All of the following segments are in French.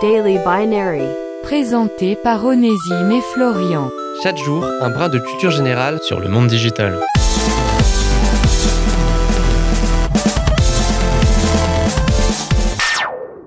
Daily Binary. Présenté par Onésime et Florian. Chaque jour, un brin de culture générale sur le monde digital.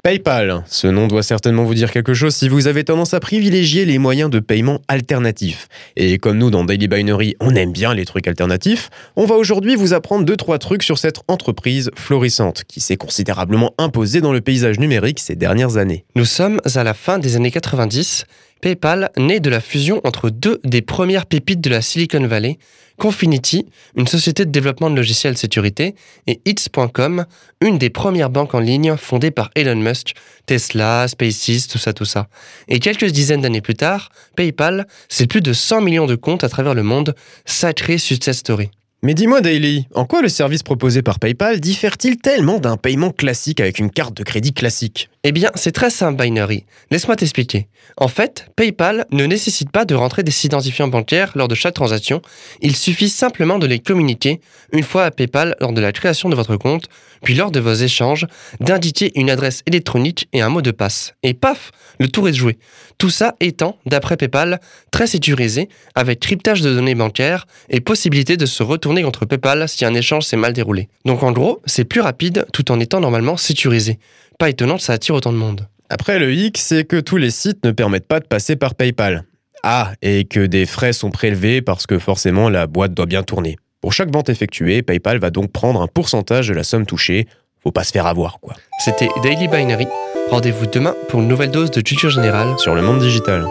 PayPal, ce nom doit certainement vous dire quelque chose si vous avez tendance à privilégier les moyens de paiement alternatifs. Et comme nous dans Daily Binary, on aime bien les trucs alternatifs, on va aujourd'hui vous apprendre 2-3 trucs sur cette entreprise florissante qui s'est considérablement imposée dans le paysage numérique ces dernières années. Nous sommes à la fin des années 90 PayPal naît de la fusion entre deux des premières pépites de la Silicon Valley, Confinity, une société de développement de logiciels sécurité, et Hits.com, une des premières banques en ligne fondées par Elon Musk, Tesla, SpaceX, tout ça, tout ça. Et quelques dizaines d'années plus tard, PayPal, c'est plus de 100 millions de comptes à travers le monde, sacré success story. Mais dis-moi Daily, en quoi le service proposé par PayPal diffère-t-il tellement d'un paiement classique avec une carte de crédit classique? Eh bien, c'est très simple Binary. Laisse-moi t'expliquer. En fait, PayPal ne nécessite pas de rentrer des identifiants bancaires lors de chaque transaction, il suffit simplement de les communiquer une fois à PayPal lors de la création de votre compte, puis lors de vos échanges, d'indiquer une adresse électronique et un mot de passe. Et paf, le tour est joué. Tout ça étant, d'après PayPal, très sécurisé, avec cryptage de données bancaires et possibilité de se retourner contre PayPal si un échange s'est mal déroulé. Donc en gros, c'est plus rapide tout en étant normalement sécurisé. Pas étonnant que ça attire autant de monde. Après, le hic, c'est que tous les sites ne permettent pas de passer par PayPal. Ah, et que des frais sont prélevés parce que forcément la boîte doit bien tourner. Pour chaque vente effectuée, PayPal va donc prendre un pourcentage de la somme touchée. Faut pas se faire avoir, quoi. C'était Daily Binary. Rendez-vous demain pour une nouvelle dose de culture générale sur le monde digital.